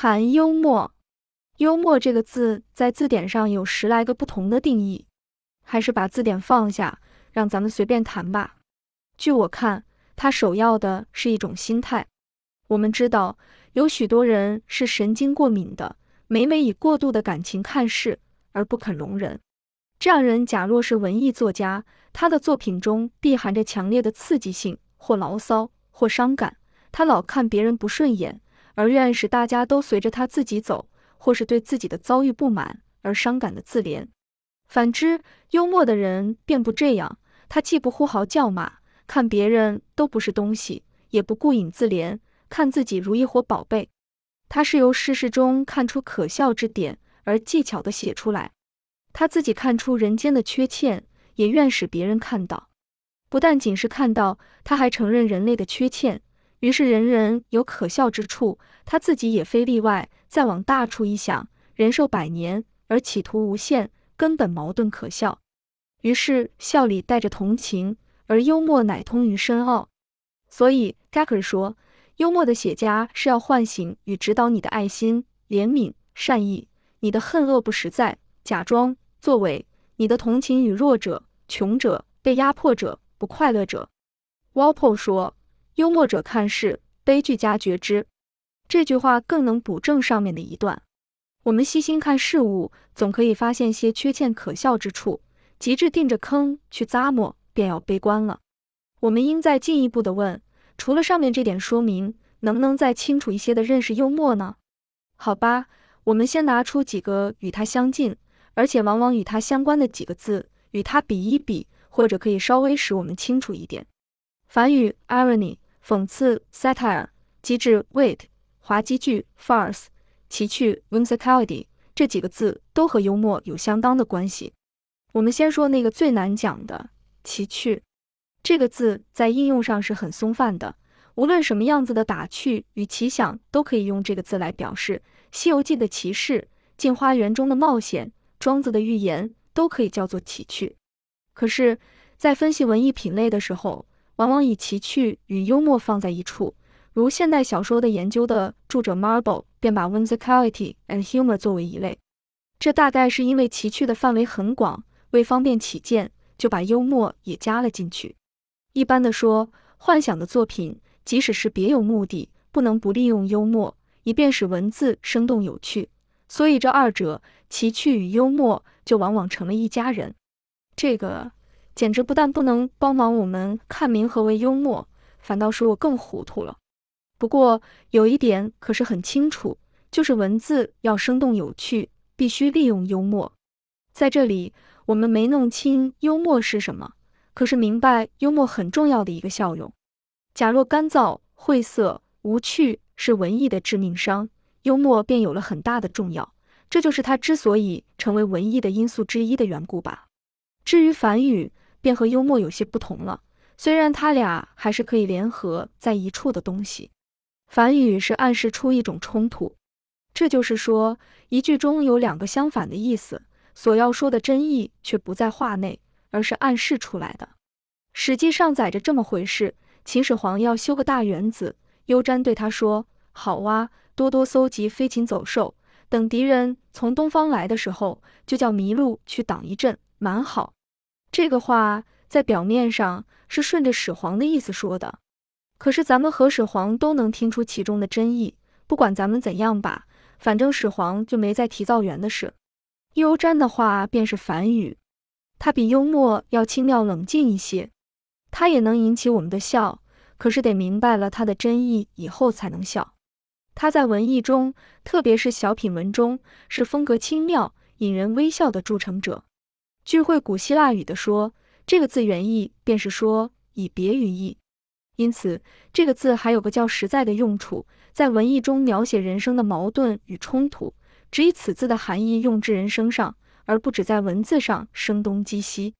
谈幽默，幽默这个字在字典上有十来个不同的定义，还是把字典放下，让咱们随便谈吧。据我看，它首要的是一种心态。我们知道，有许多人是神经过敏的，每每以过度的感情看事，而不肯容人。这样人假若是文艺作家，他的作品中必含着强烈的刺激性，或牢骚，或伤感。他老看别人不顺眼。而愿使大家都随着他自己走，或是对自己的遭遇不满而伤感的自怜。反之，幽默的人便不这样，他既不呼号叫骂，看别人都不是东西，也不顾影自怜，看自己如一伙宝贝。他是由世事中看出可笑之点，而技巧的写出来。他自己看出人间的缺陷，也愿使别人看到。不但仅是看到，他还承认人类的缺陷。于是人人有可笑之处，他自己也非例外。再往大处一想，人寿百年而企图无限，根本矛盾可笑。于是笑里带着同情，而幽默乃通于深奥。所以 Gacker 说，幽默的写家是要唤醒与指导你的爱心、怜悯、善意，你的恨恶不实在、假装、作伪，你的同情与弱者、穷者、被压迫者、不快乐者。Walpole 说。幽默者看事，悲剧家觉知。这句话更能补正上面的一段。我们细心看事物，总可以发现些缺欠可笑之处，极致盯着坑去咂摸，便要悲观了。我们应再进一步的问：除了上面这点说明，能不能再清楚一些的认识幽默呢？好吧，我们先拿出几个与它相近，而且往往与它相关的几个字，与它比一比，或者可以稍微使我们清楚一点。反语 irony。讽刺 （satire）、机智 （wit）、滑稽剧 （farce）、奇趣 （whimsicality） 这几个字都和幽默有相当的关系。我们先说那个最难讲的“奇趣”这个字，在应用上是很松泛的，无论什么样子的打趣与奇想，都可以用这个字来表示。《西游记》的骑士、镜花园中的冒险、庄子的寓言，都可以叫做奇趣。可是，在分析文艺品类的时候，往往以奇趣与幽默放在一处，如现代小说的研究的著者 Marble 便把 whimsicality and humor 作为一类。这大概是因为奇趣的范围很广，为方便起见，就把幽默也加了进去。一般的说，幻想的作品，即使是别有目的，不能不利用幽默，以便使文字生动有趣。所以这二者，奇趣与幽默，就往往成了一家人。这个。简直不但不能帮忙我们看明何为幽默，反倒使我更糊涂了。不过有一点可是很清楚，就是文字要生动有趣，必须利用幽默。在这里，我们没弄清幽默是什么，可是明白幽默很重要的一个效用。假若干燥、晦涩、无趣是文艺的致命伤，幽默便有了很大的重要，这就是它之所以成为文艺的因素之一的缘故吧。至于反语。便和幽默有些不同了，虽然他俩还是可以联合在一处的东西。反语是暗示出一种冲突，这就是说一句中有两个相反的意思，所要说的真意却不在话内，而是暗示出来的。《史记》上载着这么回事：秦始皇要修个大园子，幽瞻对他说：“好哇，多多搜集飞禽走兽，等敌人从东方来的时候，就叫麋鹿去挡一阵，蛮好。”这个话在表面上是顺着始皇的意思说的，可是咱们和始皇都能听出其中的真意。不管咱们怎样吧，反正始皇就没再提造园的事。幽瞻的话便是反语，他比幽默要轻妙冷静一些，他也能引起我们的笑，可是得明白了他的真意以后才能笑。他在文艺中，特别是小品文中，是风格轻妙、引人微笑的铸成者。聚会古希腊语的说，这个字原意便是说以别于意，因此这个字还有个较实在的用处，在文艺中描写人生的矛盾与冲突，只以此字的含义用之人生上，而不只在文字上声东击西。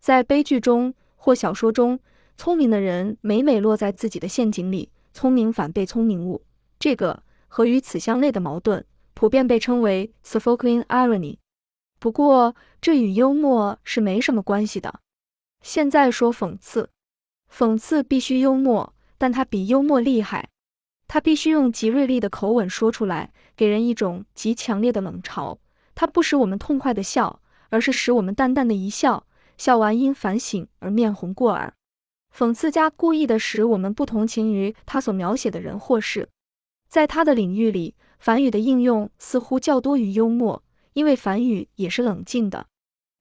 在悲剧中或小说中，聪明的人每每落在自己的陷阱里，聪明反被聪明误，这个和与此相类的矛盾，普遍被称为 Sophoclean irony。不过，这与幽默是没什么关系的。现在说讽刺，讽刺必须幽默，但它比幽默厉害。他必须用极锐利的口吻说出来，给人一种极强烈的冷嘲。他不使我们痛快的笑，而是使我们淡淡的一笑，笑完因反省而面红过耳。讽刺家故意的使我们不同情于他所描写的人或事。在他的领域里，反语的应用似乎较多于幽默，因为反语也是冷静的。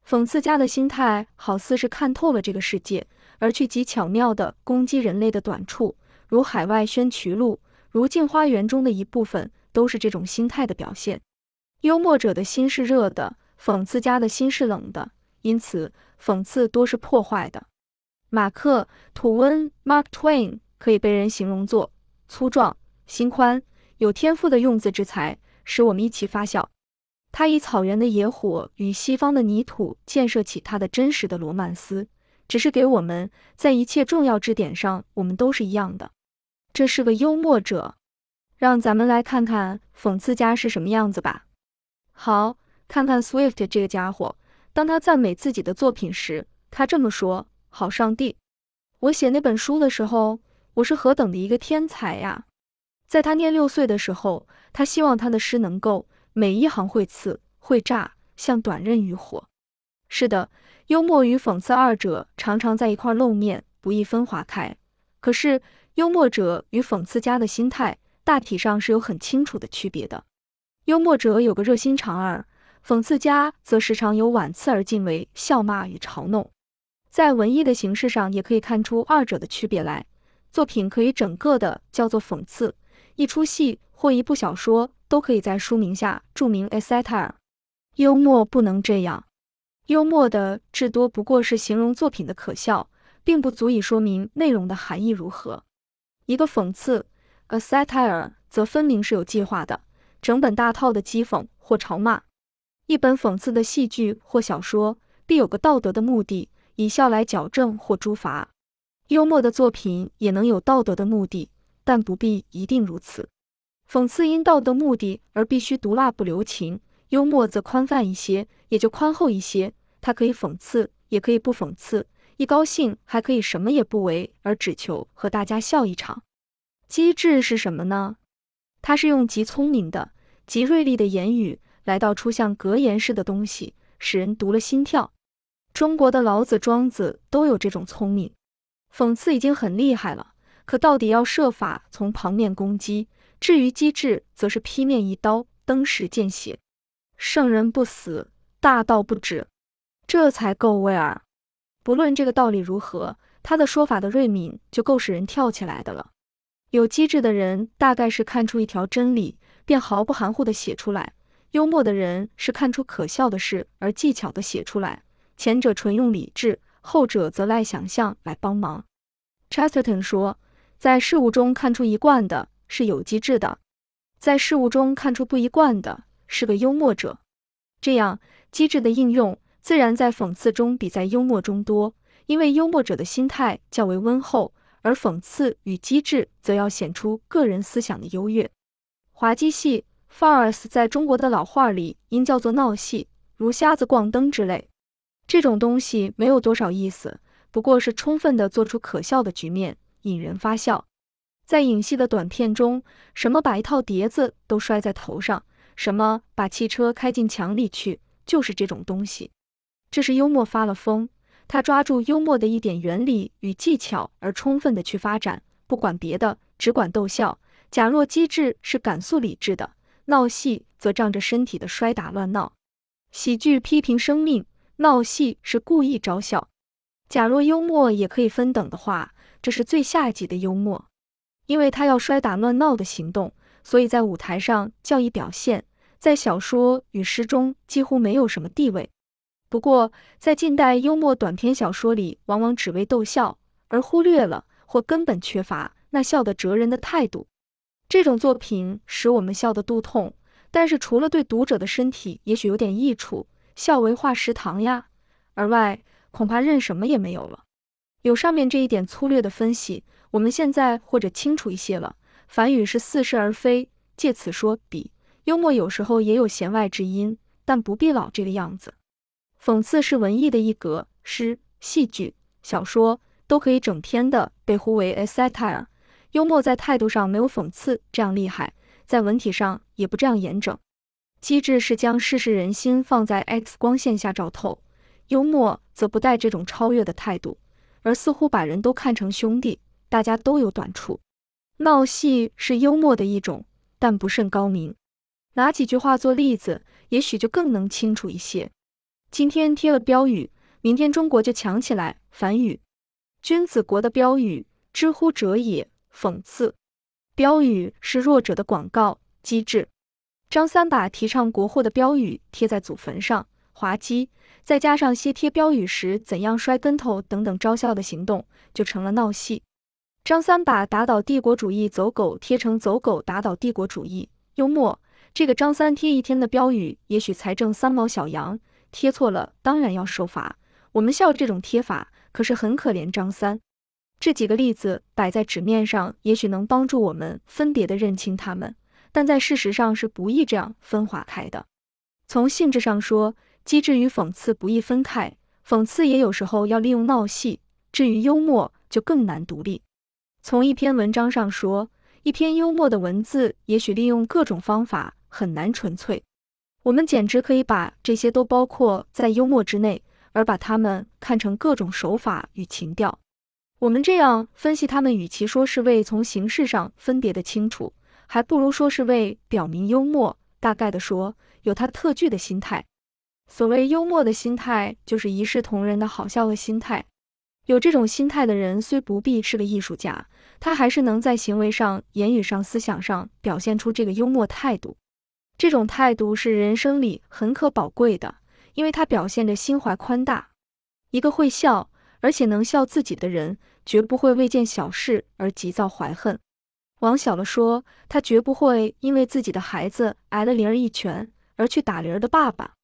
讽刺家的心态好似是看透了这个世界，而去极巧妙地攻击人类的短处，如海外宣渠路，如镜花园中的一部分，都是这种心态的表现。幽默者的心是热的，讽刺家的心是冷的，因此讽刺多是破坏的。马克·吐温 （Mark Twain） 可以被人形容作粗壮、心宽、有天赋的用字之才，使我们一起发笑。他以草原的野火与西方的泥土建设起他的真实的罗曼斯，只是给我们在一切重要支点上，我们都是一样的。这是个幽默者，让咱们来看看讽刺家是什么样子吧。好，看看 Swift 这个家伙，当他赞美自己的作品时，他这么说：“好上帝，我写那本书的时候，我是何等的一个天才呀！”在他念六岁的时候，他希望他的诗能够。每一行会刺会炸，像短刃与火。是的，幽默与讽刺二者常常在一块露面，不易分划开。可是，幽默者与讽刺家的心态大体上是有很清楚的区别的。幽默者有个热心肠儿，讽刺家则时常有婉刺而尽为笑骂与嘲弄。在文艺的形式上，也可以看出二者的区别来。作品可以整个的叫做讽刺，一出戏或一部小说。都可以在书名下注明 a “satire”。幽默不能这样，幽默的至多不过是形容作品的可笑，并不足以说明内容的含义如何。一个讽刺 “a satire” 则分明是有计划的，整本大套的讥讽或嘲骂。一本讽刺的戏剧或小说必有个道德的目的，以笑来矫正或诛罚。幽默的作品也能有道德的目的，但不必一定如此。讽刺因道德目的而必须毒辣不留情，幽默则宽泛一些，也就宽厚一些。它可以讽刺，也可以不讽刺；一高兴还可以什么也不为，而只求和大家笑一场。机智是什么呢？它是用极聪明的、极锐利的言语来道出像格言似的东西，使人读了心跳。中国的老子、庄子都有这种聪明。讽刺已经很厉害了，可到底要设法从旁面攻击。至于机智，则是劈面一刀，登时见血。圣人不死，大道不止，这才够味儿。不论这个道理如何，他的说法的锐敏就够使人跳起来的了。有机智的人，大概是看出一条真理，便毫不含糊地写出来；幽默的人是看出可笑的事而技巧地写出来。前者纯用理智，后者则赖想象来帮忙。Chesterton 说，在事物中看出一贯的。是有机智的，在事物中看出不一贯的，是个幽默者。这样机智的应用，自然在讽刺中比在幽默中多，因为幽默者的心态较为温厚，而讽刺与机智则要显出个人思想的优越。滑稽戏 （farce） 在中国的老话里应叫做闹戏，如瞎子逛灯之类。这种东西没有多少意思，不过是充分的做出可笑的局面，引人发笑。在影戏的短片中，什么把一套碟子都摔在头上，什么把汽车开进墙里去，就是这种东西。这是幽默发了疯，他抓住幽默的一点原理与技巧而充分的去发展，不管别的，只管逗笑。假若机智是感素理智的，闹戏则仗着身体的摔打乱闹。喜剧批评生命，闹戏是故意招笑。假若幽默也可以分等的话，这是最下级的幽默。因为他要摔打乱闹的行动，所以在舞台上较易表现，在小说与诗中几乎没有什么地位。不过，在近代幽默短篇小说里，往往只为逗笑，而忽略了或根本缺乏那笑得折人的态度。这种作品使我们笑得肚痛，但是除了对读者的身体也许有点益处，笑为化食糖呀，而外恐怕任什么也没有了。有上面这一点粗略的分析。我们现在或者清楚一些了。反语是似是而非，借此说比幽默有时候也有弦外之音，但不必老这个样子。讽刺是文艺的一格，诗、戏剧、小说都可以整篇的被呼为 satire。幽默在态度上没有讽刺这样厉害，在文体上也不这样严整。机智是将世事人心放在 X 光线下照透，幽默则不带这种超越的态度，而似乎把人都看成兄弟，大家都有短处。闹戏是幽默的一种，但不甚高明。拿几句话做例子，也许就更能清楚一些。今天贴了标语，明天中国就强起来。反语，君子国的标语，知乎者也。讽刺，标语是弱者的广告。机智，张三把提倡国货的标语贴在祖坟上，滑稽。再加上些贴标语时怎样摔跟头等等招笑的行动，就成了闹戏。张三把打倒帝国主义走狗贴成走狗打倒帝国主义，幽默。这个张三贴一天的标语，也许才挣三毛小洋，贴错了当然要受罚。我们笑这种贴法，可是很可怜张三。这几个例子摆在纸面上，也许能帮助我们分别的认清他们，但在事实上是不易这样分化开的。从性质上说，机智与讽刺不易分开，讽刺也有时候要利用闹戏，至于幽默就更难独立。从一篇文章上说，一篇幽默的文字，也许利用各种方法很难纯粹。我们简直可以把这些都包括在幽默之内，而把它们看成各种手法与情调。我们这样分析他们，与其说是为从形式上分别的清楚，还不如说是为表明幽默。大概的说，有他特具的心态。所谓幽默的心态，就是一视同仁的好笑的心态。有这种心态的人，虽不必是个艺术家，他还是能在行为上、言语上、思想上表现出这个幽默态度。这种态度是人生里很可宝贵的，因为他表现着心怀宽大。一个会笑而且能笑自己的人。绝不会为件小事而急躁怀恨。往小了说，他绝不会因为自己的孩子挨了铃儿一拳而去打铃儿的爸爸；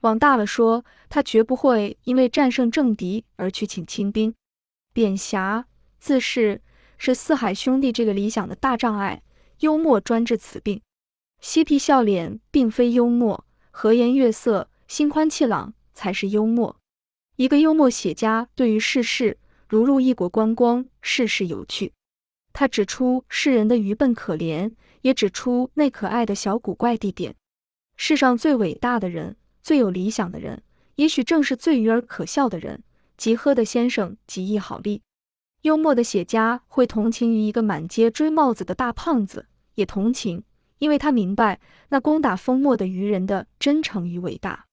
往大了说，他绝不会因为战胜政敌而去请清兵。贬侠自恃是四海兄弟这个理想的大障碍，幽默专治此病。嬉皮笑脸并非幽默，和颜悦色、心宽气朗才是幽默。一个幽默写家对于世事。如入异国观光，事事有趣。他指出世人的愚笨可怜，也指出那可爱的小古怪地点。世上最伟大的人，最有理想的人，也许正是最愚而可笑的人。吉诃的先生极易好利。幽默的写家会同情于一个满街追帽子的大胖子，也同情，因为他明白那攻打风墨的愚人的真诚与伟大。